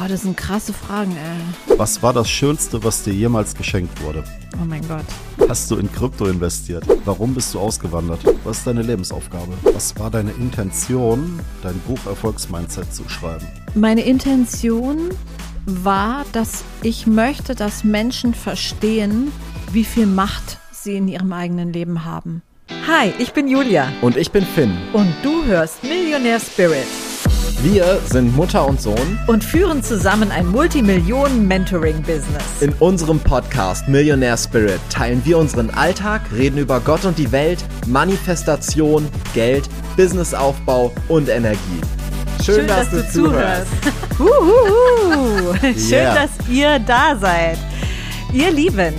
Boah, das sind krasse Fragen, ey. Was war das Schönste, was dir jemals geschenkt wurde? Oh mein Gott. Hast du in Krypto investiert? Warum bist du ausgewandert? Was ist deine Lebensaufgabe? Was war deine Intention, dein Buch Erfolgsmindset zu schreiben? Meine Intention war, dass ich möchte, dass Menschen verstehen, wie viel Macht sie in ihrem eigenen Leben haben. Hi, ich bin Julia. Und ich bin Finn. Und du hörst Millionaire Spirit. Wir sind Mutter und Sohn und führen zusammen ein Multimillionen-Mentoring-Business. In unserem Podcast Millionaire Spirit teilen wir unseren Alltag, reden über Gott und die Welt, Manifestation, Geld, Businessaufbau und Energie. Schön, Schön dass, dass, du, du zuhörst. Schön, yeah. dass ihr da seid. Ihr Lieben,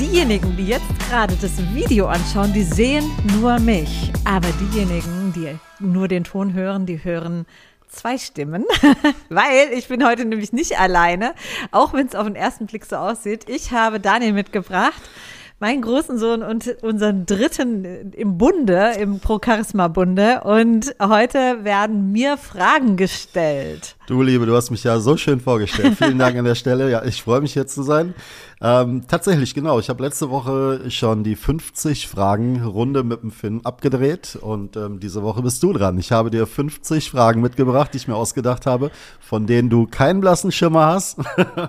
diejenigen, die jetzt gerade das Video anschauen, die sehen nur mich. Aber diejenigen, die nur den Ton hören, die hören zwei Stimmen, weil ich bin heute nämlich nicht alleine, auch wenn es auf den ersten Blick so aussieht. Ich habe Daniel mitgebracht, meinen großen Sohn und unseren dritten im Bunde, im Pro Charisma Bunde. Und heute werden mir Fragen gestellt. Du Liebe, du hast mich ja so schön vorgestellt. Vielen Dank an der Stelle. Ja, ich freue mich hier zu sein. Ähm, tatsächlich, genau. Ich habe letzte Woche schon die 50 Fragen Runde mit dem Finn abgedreht und ähm, diese Woche bist du dran. Ich habe dir 50 Fragen mitgebracht, die ich mir ausgedacht habe, von denen du keinen blassen Schimmer hast.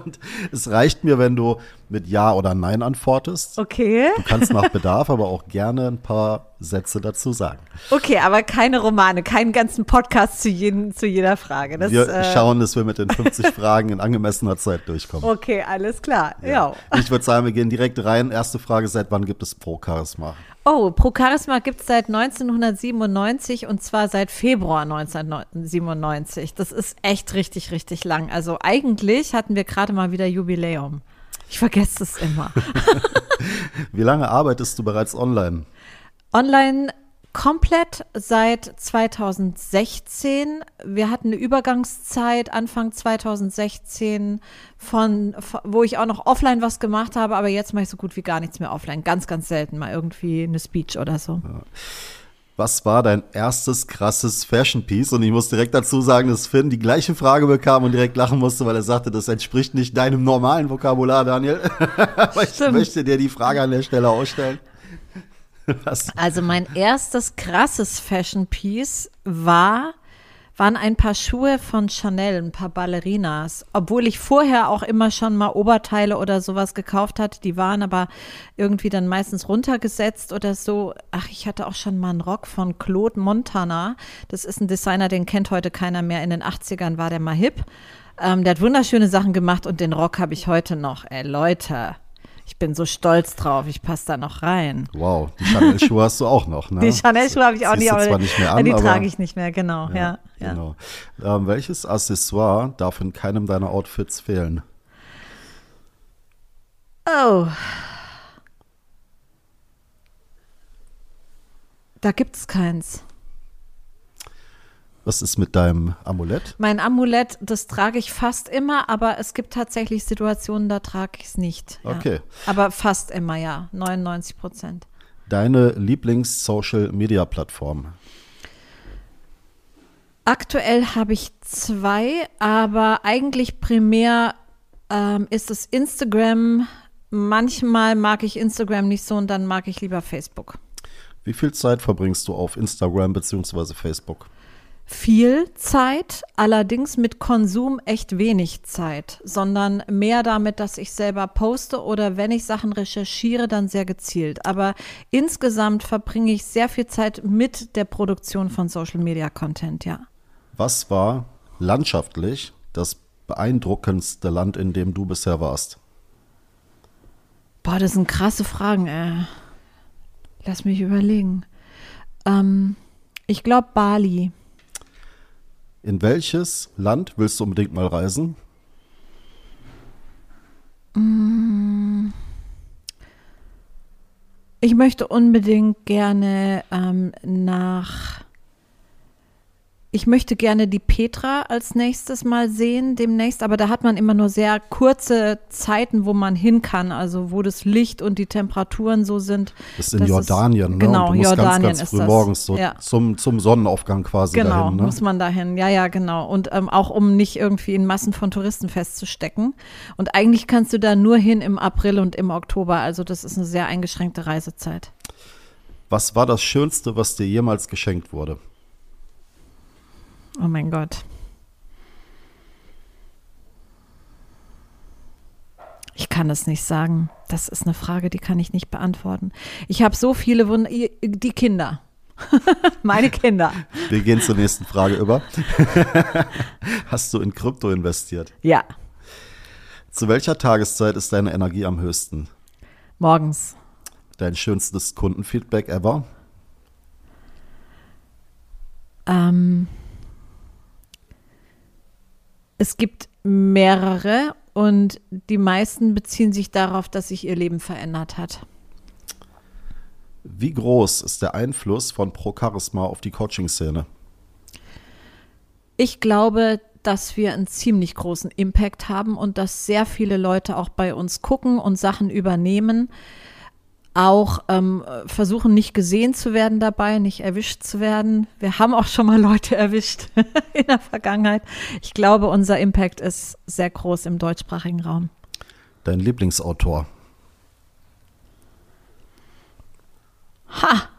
es reicht mir, wenn du mit Ja oder Nein antwortest. Okay. Du kannst nach Bedarf aber auch gerne ein paar Sätze dazu sagen. Okay, aber keine Romane, keinen ganzen Podcast zu, jeden, zu jeder Frage. Das, wir äh schauen, dass wir mit den 50 Fragen in angemessener Zeit durchkommen. Okay, alles klar. Ja. ja. Ich würde sagen, wir gehen direkt rein. Erste Frage, seit wann gibt es Pro Charisma? Oh, Pro Charisma gibt es seit 1997 und zwar seit Februar 1997. Das ist echt richtig, richtig lang. Also eigentlich hatten wir gerade mal wieder Jubiläum. Ich vergesse es immer. Wie lange arbeitest du bereits online? Online komplett seit 2016. Wir hatten eine Übergangszeit Anfang 2016 von, wo ich auch noch offline was gemacht habe, aber jetzt mache ich so gut wie gar nichts mehr offline. Ganz, ganz selten mal irgendwie eine Speech oder so. Ja. Was war dein erstes krasses Fashion Piece? Und ich muss direkt dazu sagen, dass Finn die gleiche Frage bekam und direkt lachen musste, weil er sagte, das entspricht nicht deinem normalen Vokabular, Daniel. Aber ich möchte dir die Frage an der Stelle ausstellen. Was? Also mein erstes krasses Fashion Piece war waren ein paar Schuhe von Chanel, ein paar Ballerinas. Obwohl ich vorher auch immer schon mal Oberteile oder sowas gekauft hatte, die waren aber irgendwie dann meistens runtergesetzt oder so. Ach, ich hatte auch schon mal einen Rock von Claude Montana. Das ist ein Designer, den kennt heute keiner mehr. In den 80ern war der mal hip. Ähm, der hat wunderschöne Sachen gemacht und den Rock habe ich heute noch. Ey, Leute. Ich bin so stolz drauf, ich passe da noch rein. Wow, die Chanel-Schuhe hast du auch noch, ne? Die Chanel-Schuhe habe ich auch nicht, aber zwar nicht mehr an, die trage ich nicht mehr, genau. Ja, ja, genau. Ähm, welches Accessoire darf in keinem deiner Outfits fehlen? Oh. Da gibt es keins. Was ist mit deinem Amulett? Mein Amulett, das trage ich fast immer, aber es gibt tatsächlich Situationen, da trage ich es nicht. Ja. Okay. Aber fast immer, ja. 99 Prozent. Deine Lieblings-Social-Media-Plattform? Aktuell habe ich zwei, aber eigentlich primär ähm, ist es Instagram. Manchmal mag ich Instagram nicht so und dann mag ich lieber Facebook. Wie viel Zeit verbringst du auf Instagram bzw. Facebook? Viel Zeit, allerdings mit Konsum echt wenig Zeit, sondern mehr damit, dass ich selber poste oder wenn ich Sachen recherchiere, dann sehr gezielt. Aber insgesamt verbringe ich sehr viel Zeit mit der Produktion von Social Media Content, ja. Was war landschaftlich das beeindruckendste Land, in dem du bisher warst? Boah, das sind krasse Fragen, ey. Lass mich überlegen. Ähm, ich glaube Bali. In welches Land willst du unbedingt mal reisen? Ich möchte unbedingt gerne ähm, nach ich möchte gerne die Petra als nächstes mal sehen, demnächst, aber da hat man immer nur sehr kurze Zeiten, wo man hin kann, also wo das Licht und die Temperaturen so sind. Das ist in Jordanien, ist, ne? Genau, und du musst Jordanien ganz, ganz früh morgens so ja. zum, zum Sonnenaufgang quasi genau, dahin. Ne? muss man dahin, ja, ja, genau. Und ähm, auch um nicht irgendwie in Massen von Touristen festzustecken. Und eigentlich kannst du da nur hin im April und im Oktober, also das ist eine sehr eingeschränkte Reisezeit. Was war das Schönste, was dir jemals geschenkt wurde? Oh mein Gott. Ich kann es nicht sagen. Das ist eine Frage, die kann ich nicht beantworten. Ich habe so viele Wunder. Die Kinder. Meine Kinder. Wir gehen zur nächsten Frage über. Hast du in Krypto investiert? Ja. Zu welcher Tageszeit ist deine Energie am höchsten? Morgens. Dein schönstes Kundenfeedback ever? Ähm, es gibt mehrere und die meisten beziehen sich darauf, dass sich ihr Leben verändert hat. Wie groß ist der Einfluss von Pro Charisma auf die Coaching-Szene? Ich glaube, dass wir einen ziemlich großen Impact haben und dass sehr viele Leute auch bei uns gucken und Sachen übernehmen, auch ähm, versuchen, nicht gesehen zu werden dabei, nicht erwischt zu werden. Wir haben auch schon mal Leute erwischt in der Vergangenheit. Ich glaube, unser Impact ist sehr groß im deutschsprachigen Raum. Dein Lieblingsautor? Ha!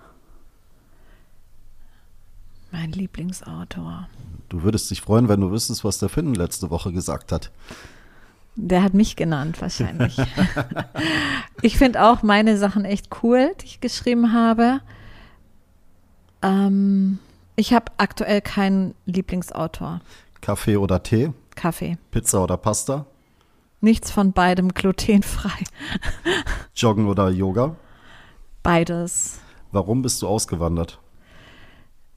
Mein Lieblingsautor. Du würdest dich freuen, wenn du wüsstest, was der Finn letzte Woche gesagt hat. Der hat mich genannt, wahrscheinlich. ich finde auch meine Sachen echt cool, die ich geschrieben habe. Ähm, ich habe aktuell keinen Lieblingsautor. Kaffee oder Tee? Kaffee. Pizza oder Pasta? Nichts von beidem glutenfrei. Joggen oder Yoga? Beides. Warum bist du ausgewandert?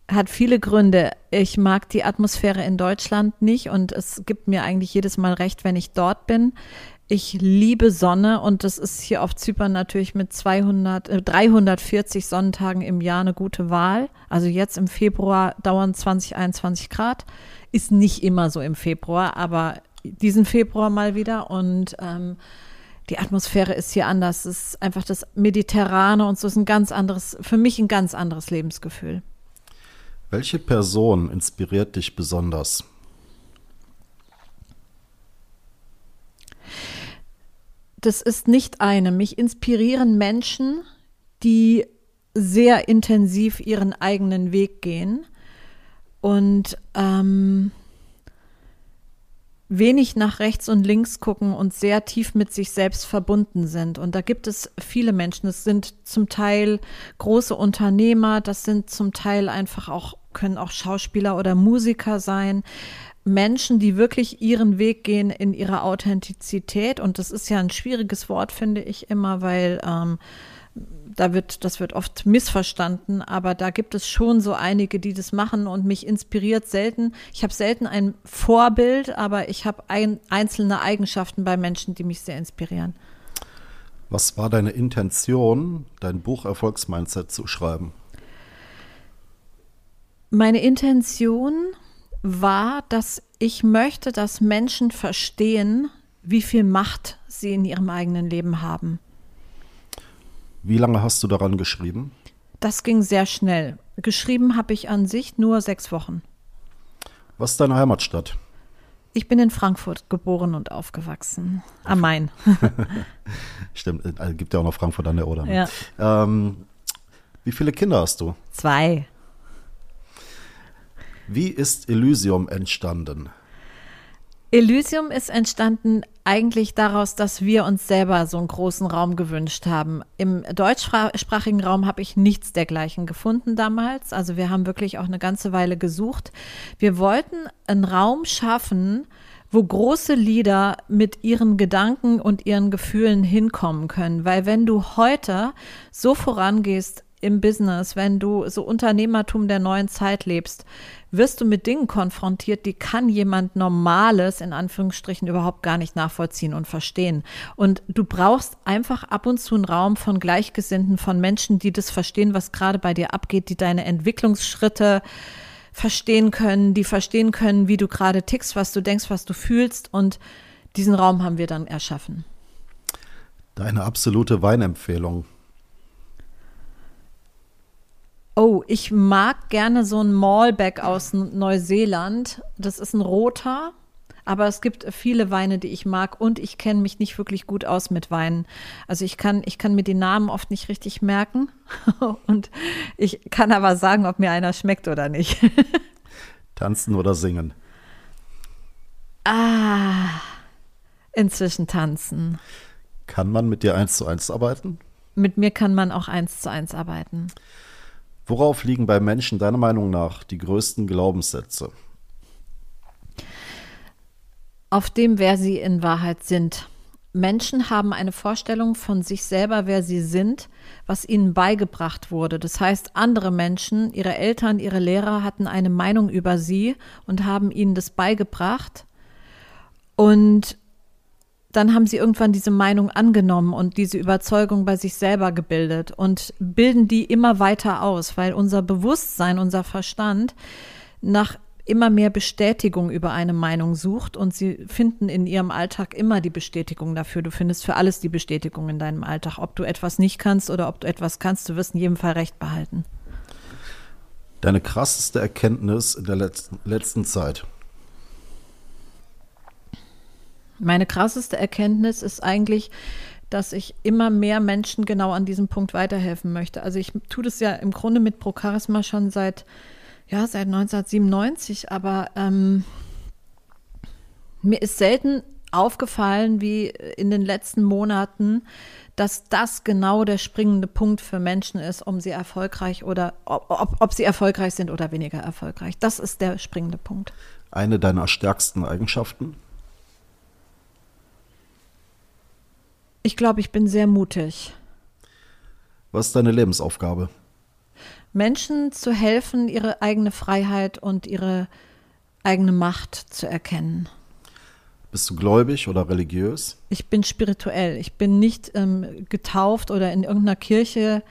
Hat viele Gründe. Ich mag die Atmosphäre in Deutschland nicht und es gibt mir eigentlich jedes Mal recht, wenn ich dort bin. Ich liebe Sonne und das ist hier auf Zypern natürlich mit 200, äh, 340 Sonnentagen im Jahr eine gute Wahl. Also jetzt im Februar dauern 20, 21 Grad. Ist nicht immer so im Februar, aber diesen Februar mal wieder und ähm, die Atmosphäre ist hier anders. Es ist einfach das Mediterrane und so ist ein ganz anderes, für mich ein ganz anderes Lebensgefühl. Welche Person inspiriert dich besonders? Das ist nicht eine. Mich inspirieren Menschen, die sehr intensiv ihren eigenen Weg gehen und ähm, wenig nach rechts und links gucken und sehr tief mit sich selbst verbunden sind. Und da gibt es viele Menschen. Es sind zum Teil große Unternehmer, das sind zum Teil einfach auch, können auch Schauspieler oder Musiker sein. Menschen, die wirklich ihren Weg gehen in ihrer Authentizität. Und das ist ja ein schwieriges Wort, finde ich immer, weil ähm, da wird, das wird oft missverstanden, aber da gibt es schon so einige, die das machen und mich inspiriert selten. Ich habe selten ein Vorbild, aber ich habe ein, einzelne Eigenschaften bei Menschen, die mich sehr inspirieren. Was war deine Intention, dein Buch Erfolgsmindset zu schreiben? Meine Intention war, dass ich möchte, dass Menschen verstehen, wie viel Macht sie in ihrem eigenen Leben haben. Wie lange hast du daran geschrieben? Das ging sehr schnell. Geschrieben habe ich an sich nur sechs Wochen. Was ist deine Heimatstadt? Ich bin in Frankfurt geboren und aufgewachsen. Am Main. Stimmt, äh, gibt ja auch noch Frankfurt an der Oder. Ne? Ja. Ähm, wie viele Kinder hast du? Zwei. Wie ist Elysium entstanden? Elysium ist entstanden eigentlich daraus, dass wir uns selber so einen großen Raum gewünscht haben. Im deutschsprachigen Raum habe ich nichts dergleichen gefunden damals. Also wir haben wirklich auch eine ganze Weile gesucht. Wir wollten einen Raum schaffen, wo große Lieder mit ihren Gedanken und ihren Gefühlen hinkommen können. Weil wenn du heute so vorangehst im Business, wenn du so Unternehmertum der neuen Zeit lebst, wirst du mit Dingen konfrontiert, die kann jemand Normales in Anführungsstrichen überhaupt gar nicht nachvollziehen und verstehen. Und du brauchst einfach ab und zu einen Raum von Gleichgesinnten, von Menschen, die das verstehen, was gerade bei dir abgeht, die deine Entwicklungsschritte verstehen können, die verstehen können, wie du gerade tickst, was du denkst, was du fühlst. Und diesen Raum haben wir dann erschaffen. Deine absolute Weinempfehlung. Oh, ich mag gerne so ein Malbec aus Neuseeland. Das ist ein roter, aber es gibt viele Weine, die ich mag und ich kenne mich nicht wirklich gut aus mit Weinen. Also ich kann, ich kann mir die Namen oft nicht richtig merken und ich kann aber sagen, ob mir einer schmeckt oder nicht. Tanzen oder singen? Ah, inzwischen tanzen. Kann man mit dir eins zu eins arbeiten? Mit mir kann man auch eins zu eins arbeiten. Worauf liegen bei Menschen deiner Meinung nach die größten Glaubenssätze? Auf dem, wer sie in Wahrheit sind. Menschen haben eine Vorstellung von sich selber, wer sie sind, was ihnen beigebracht wurde. Das heißt, andere Menschen, ihre Eltern, ihre Lehrer hatten eine Meinung über sie und haben ihnen das beigebracht. Und dann haben sie irgendwann diese Meinung angenommen und diese Überzeugung bei sich selber gebildet und bilden die immer weiter aus, weil unser Bewusstsein, unser Verstand nach immer mehr Bestätigung über eine Meinung sucht und sie finden in ihrem Alltag immer die Bestätigung dafür. Du findest für alles die Bestätigung in deinem Alltag. Ob du etwas nicht kannst oder ob du etwas kannst, du wirst in jedem Fall recht behalten. Deine krasseste Erkenntnis in der letzten, letzten Zeit? Meine krasseste Erkenntnis ist eigentlich, dass ich immer mehr Menschen genau an diesem Punkt weiterhelfen möchte. Also ich tue das ja im Grunde mit Pro Charisma schon seit, ja, seit 1997, aber ähm, mir ist selten aufgefallen wie in den letzten Monaten, dass das genau der springende Punkt für Menschen ist, um sie erfolgreich oder ob, ob, ob sie erfolgreich sind oder weniger erfolgreich. Das ist der springende Punkt. Eine deiner stärksten Eigenschaften? Ich glaube, ich bin sehr mutig. Was ist deine Lebensaufgabe? Menschen zu helfen, ihre eigene Freiheit und ihre eigene Macht zu erkennen. Bist du gläubig oder religiös? Ich bin spirituell. Ich bin nicht ähm, getauft oder in irgendeiner Kirche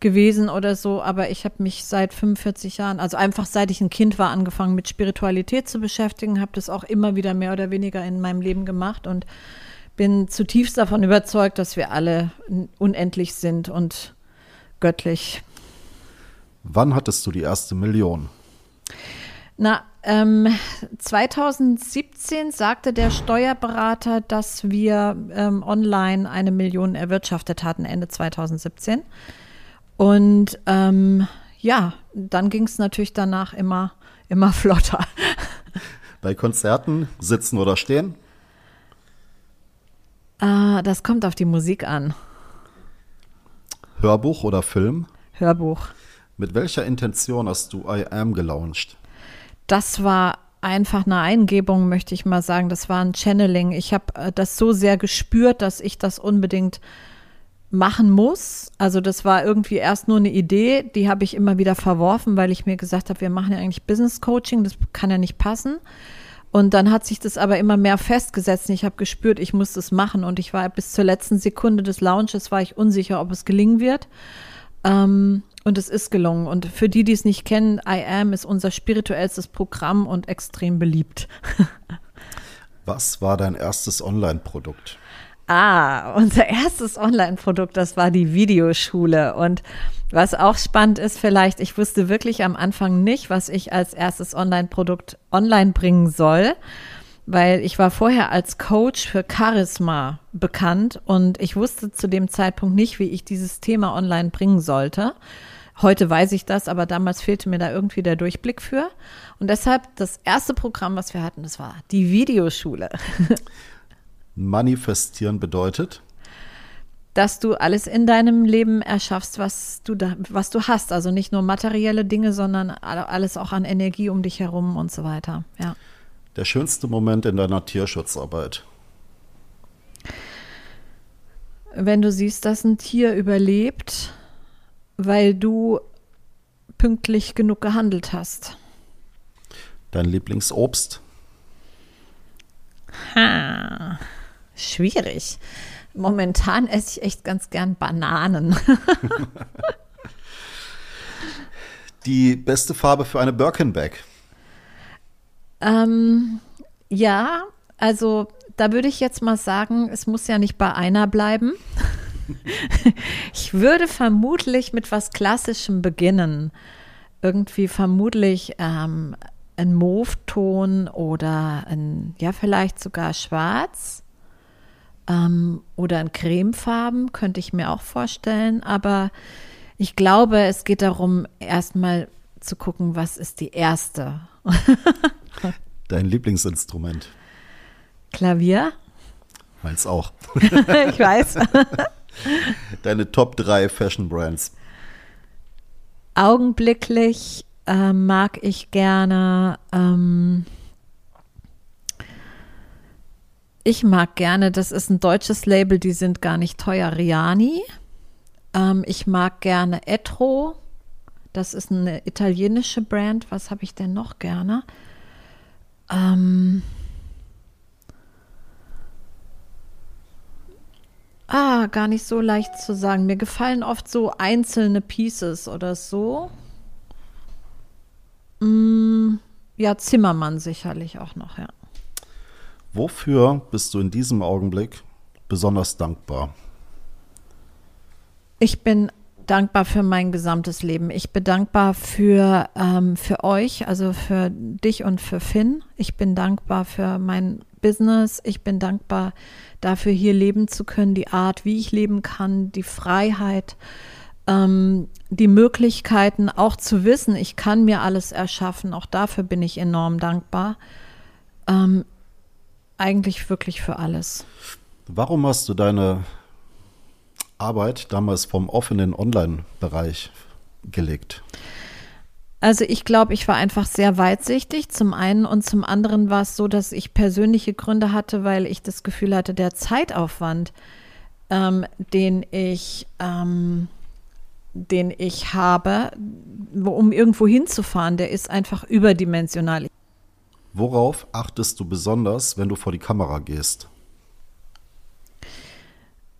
gewesen oder so, aber ich habe mich seit 45 Jahren, also einfach seit ich ein Kind war, angefangen mit Spiritualität zu beschäftigen, habe das auch immer wieder mehr oder weniger in meinem Leben gemacht und bin zutiefst davon überzeugt, dass wir alle unendlich sind und göttlich. Wann hattest du die erste Million? Na, ähm, 2017 sagte der Steuerberater, dass wir ähm, online eine Million erwirtschaftet hatten, Ende 2017. Und ähm, ja, dann ging es natürlich danach immer, immer flotter. Bei Konzerten sitzen oder stehen? Ah, das kommt auf die Musik an. Hörbuch oder Film? Hörbuch. Mit welcher Intention hast du I Am gelauncht? Das war einfach eine Eingebung, möchte ich mal sagen. Das war ein Channeling. Ich habe äh, das so sehr gespürt, dass ich das unbedingt machen muss. Also das war irgendwie erst nur eine Idee, die habe ich immer wieder verworfen, weil ich mir gesagt habe, wir machen ja eigentlich Business Coaching, das kann ja nicht passen. Und dann hat sich das aber immer mehr festgesetzt. Ich habe gespürt, ich muss das machen. Und ich war bis zur letzten Sekunde des Launches war ich unsicher, ob es gelingen wird. Ähm, und es ist gelungen. Und für die, die es nicht kennen, I Am ist unser spirituellstes Programm und extrem beliebt. Was war dein erstes Online-Produkt? Ah, unser erstes Online-Produkt, das war die Videoschule. Und was auch spannend ist, vielleicht, ich wusste wirklich am Anfang nicht, was ich als erstes Online-Produkt online bringen soll, weil ich war vorher als Coach für Charisma bekannt und ich wusste zu dem Zeitpunkt nicht, wie ich dieses Thema online bringen sollte. Heute weiß ich das, aber damals fehlte mir da irgendwie der Durchblick für. Und deshalb das erste Programm, was wir hatten, das war die Videoschule. Manifestieren bedeutet? Dass du alles in deinem Leben erschaffst, was du da, was du hast. Also nicht nur materielle Dinge, sondern alles auch an Energie um dich herum und so weiter. Ja. Der schönste Moment in deiner Tierschutzarbeit? Wenn du siehst, dass ein Tier überlebt, weil du pünktlich genug gehandelt hast. Dein Lieblingsobst? Ha. Schwierig. Momentan esse ich echt ganz gern Bananen. Die beste Farbe für eine Birkenbag? Ähm, ja, also da würde ich jetzt mal sagen, es muss ja nicht bei einer bleiben. ich würde vermutlich mit was Klassischem beginnen. Irgendwie vermutlich ähm, ein Mauve-Ton oder ein, ja, vielleicht sogar schwarz ähm, oder ein Cremefarben, könnte ich mir auch vorstellen. Aber ich glaube, es geht darum, erstmal zu gucken, was ist die erste. Dein Lieblingsinstrument? Klavier. Meins auch. ich weiß. Deine Top 3 Fashion Brands? Augenblicklich äh, mag ich gerne. Ähm, ich mag gerne, das ist ein deutsches Label, die sind gar nicht teuer, Riani. Ähm, ich mag gerne Etro. Das ist eine italienische Brand. Was habe ich denn noch gerne? Ähm, Ah, gar nicht so leicht zu sagen. Mir gefallen oft so einzelne Pieces oder so. Mm, ja, Zimmermann sicherlich auch noch, ja. Wofür bist du in diesem Augenblick besonders dankbar? Ich bin dankbar für mein gesamtes Leben. Ich bin dankbar für, ähm, für euch, also für dich und für Finn. Ich bin dankbar für mein Business. Ich bin dankbar dafür, hier leben zu können, die Art, wie ich leben kann, die Freiheit, ähm, die Möglichkeiten, auch zu wissen, ich kann mir alles erschaffen. Auch dafür bin ich enorm dankbar. Ähm, eigentlich wirklich für alles. Warum hast du deine Arbeit damals vom offenen Online-Bereich gelegt? Also ich glaube, ich war einfach sehr weitsichtig zum einen und zum anderen war es so, dass ich persönliche Gründe hatte, weil ich das Gefühl hatte, der Zeitaufwand, ähm, den ich ähm, den ich habe, um irgendwo hinzufahren, der ist einfach überdimensional. Worauf achtest du besonders, wenn du vor die Kamera gehst?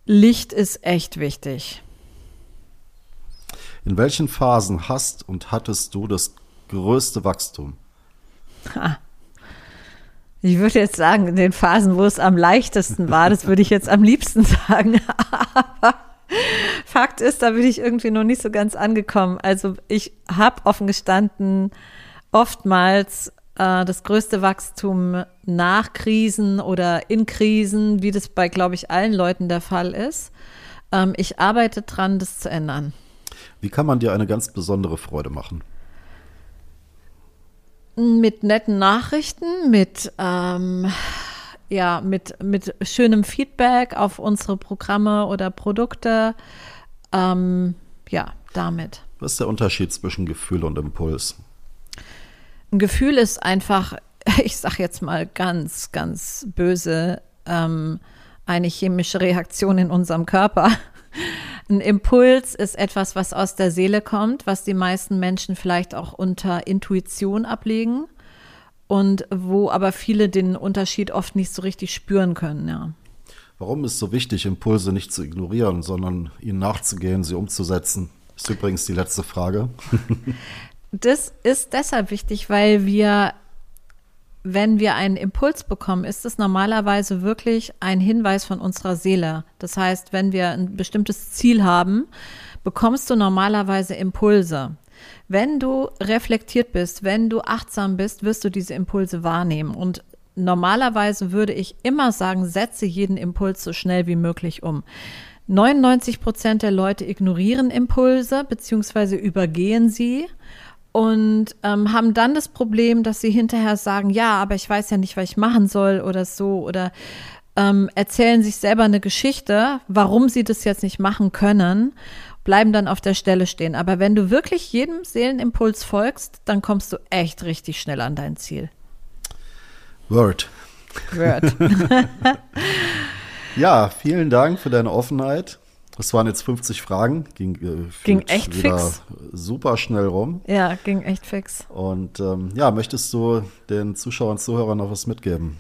Licht ist echt wichtig. In welchen Phasen hast und hattest du das größte Wachstum? Ha. Ich würde jetzt sagen, in den Phasen, wo es am leichtesten war, das würde ich jetzt am liebsten sagen. Aber Fakt ist, da bin ich irgendwie noch nicht so ganz angekommen. Also ich habe offen gestanden oftmals das größte Wachstum nach Krisen oder in Krisen, wie das bei, glaube ich, allen Leuten der Fall ist. Ähm, ich arbeite dran, das zu ändern. Wie kann man dir eine ganz besondere Freude machen? Mit netten Nachrichten, mit, ähm, ja, mit, mit schönem Feedback auf unsere Programme oder Produkte. Ähm, ja, damit. Was ist der Unterschied zwischen Gefühl und Impuls? Ein Gefühl ist einfach, ich sage jetzt mal ganz, ganz böse, ähm, eine chemische Reaktion in unserem Körper. Ein Impuls ist etwas, was aus der Seele kommt, was die meisten Menschen vielleicht auch unter Intuition ablegen und wo aber viele den Unterschied oft nicht so richtig spüren können, ja. Warum ist es so wichtig, Impulse nicht zu ignorieren, sondern ihnen nachzugehen, sie umzusetzen? Ist übrigens die letzte Frage. Das ist deshalb wichtig, weil wir, wenn wir einen Impuls bekommen, ist es normalerweise wirklich ein Hinweis von unserer Seele. Das heißt, wenn wir ein bestimmtes Ziel haben, bekommst du normalerweise Impulse. Wenn du reflektiert bist, wenn du achtsam bist, wirst du diese Impulse wahrnehmen. Und normalerweise würde ich immer sagen, setze jeden Impuls so schnell wie möglich um. 99 Prozent der Leute ignorieren Impulse beziehungsweise übergehen sie und ähm, haben dann das Problem, dass sie hinterher sagen, ja, aber ich weiß ja nicht, was ich machen soll oder so oder ähm, erzählen sich selber eine Geschichte, warum sie das jetzt nicht machen können, bleiben dann auf der Stelle stehen. Aber wenn du wirklich jedem Seelenimpuls folgst, dann kommst du echt richtig schnell an dein Ziel. Word. Word. ja, vielen Dank für deine Offenheit. Das waren jetzt 50 Fragen. Ging, äh, ging echt fix. Super schnell rum. Ja, ging echt fix. Und ähm, ja, möchtest du den Zuschauern und Zuhörern noch was mitgeben?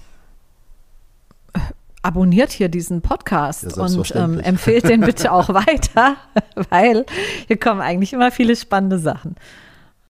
Abonniert hier diesen Podcast ja, und ähm, empfehlt den bitte auch weiter, weil hier kommen eigentlich immer viele spannende Sachen.